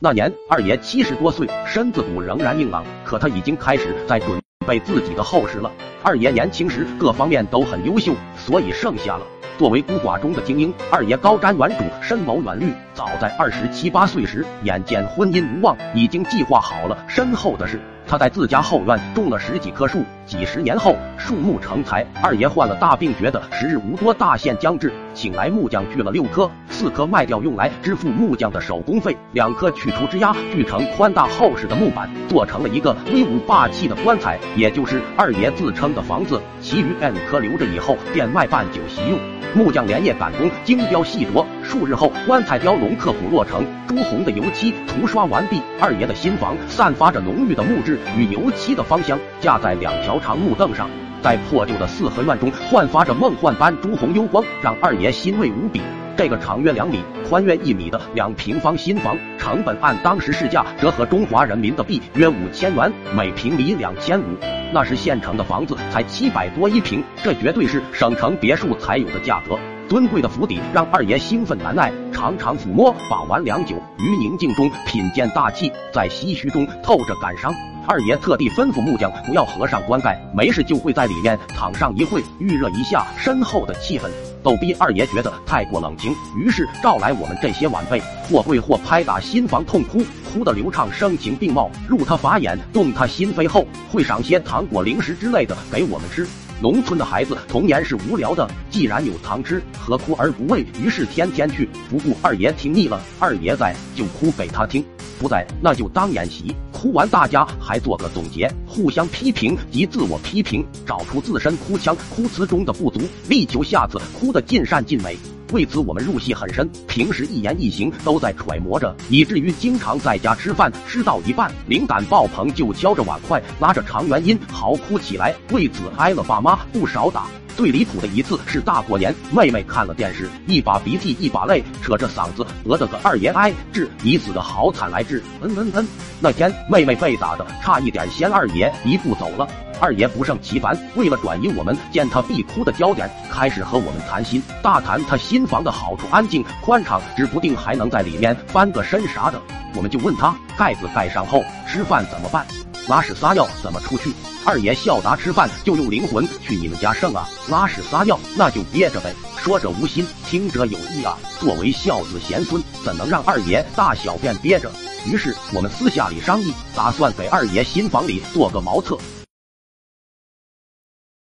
那年二爷七十多岁，身子骨仍然硬朗，可他已经开始在准备自己的后事了。二爷年轻时各方面都很优秀，所以剩下了。作为孤寡中的精英，二爷高瞻远瞩，深谋远虑。早在二十七八岁时，眼见婚姻无望，已经计划好了身后的事。他在自家后院种了十几棵树，几十年后树木成材。二爷患了大病，觉得时日无多，大限将至，请来木匠锯了六棵，四棵卖掉用来支付木匠的手工费，两棵取出枝丫锯成宽大厚实的木板，做成了一个威武霸气的棺材，也就是二爷自称的房子。其余 N 颗留着以后变卖办酒席用。木匠连夜赶工，精雕细琢。数日后，棺材雕龙刻虎落成，朱红的油漆涂刷完毕。二爷的新房散发着浓郁的木质与油漆的芳香，架在两条长木凳上，在破旧的四合院中焕发着梦幻般朱红幽光，让二爷欣慰无比。这个长约两米、宽约一米的两平方新房，成本按当时市价折合中华人民的币约五千元，每平米两千五。那时县城的房子才七百多一平，这绝对是省城别墅才有的价格。尊贵的府邸让二爷兴奋难耐，常常抚摸把玩良久，于宁静中品鉴大气，在唏嘘中透着感伤。二爷特地吩咐木匠不要合上棺盖，没事就会在里面躺上一会，预热一下身后的气氛。逗逼二爷觉得太过冷清，于是召来我们这些晚辈，或跪或拍打心房痛哭，哭得流畅声情并茂，入他法眼，动他心扉后，会赏些糖果零食之类的给我们吃。农村的孩子童年是无聊的，既然有糖吃，何哭而不为？于是天天去。不顾二爷听腻了，二爷在就哭给他听。不在，那就当演习。哭完，大家还做个总结，互相批评及自我批评，找出自身哭腔、哭词中的不足，力求下次哭得尽善尽美。为此，我们入戏很深，平时一言一行都在揣摩着，以至于经常在家吃饭，吃到一半，灵感爆棚，就敲着碗筷，拉着长元音嚎哭起来。为此，挨了爸妈不少打。最离谱的一次是大过年，妹妹看了电视，一把鼻涕一把泪，扯着嗓子讹的个二爷哀治你死的好惨来治，嗯嗯嗯。那天妹妹被打的差一点先二爷一步走了，二爷不胜其烦，为了转移我们见他必哭的焦点，开始和我们谈心，大谈他新房的好处，安静宽敞，指不定还能在里面翻个身啥的。我们就问他盖子盖上后吃饭怎么办？拉屎撒尿怎么出去？二爷笑答：吃饭就用灵魂去你们家剩啊，拉屎撒尿那就憋着呗。说者无心，听者有意啊。作为孝子贤孙，怎能让二爷大小便憋着？于是我们私下里商议，打算给二爷新房里做个茅厕。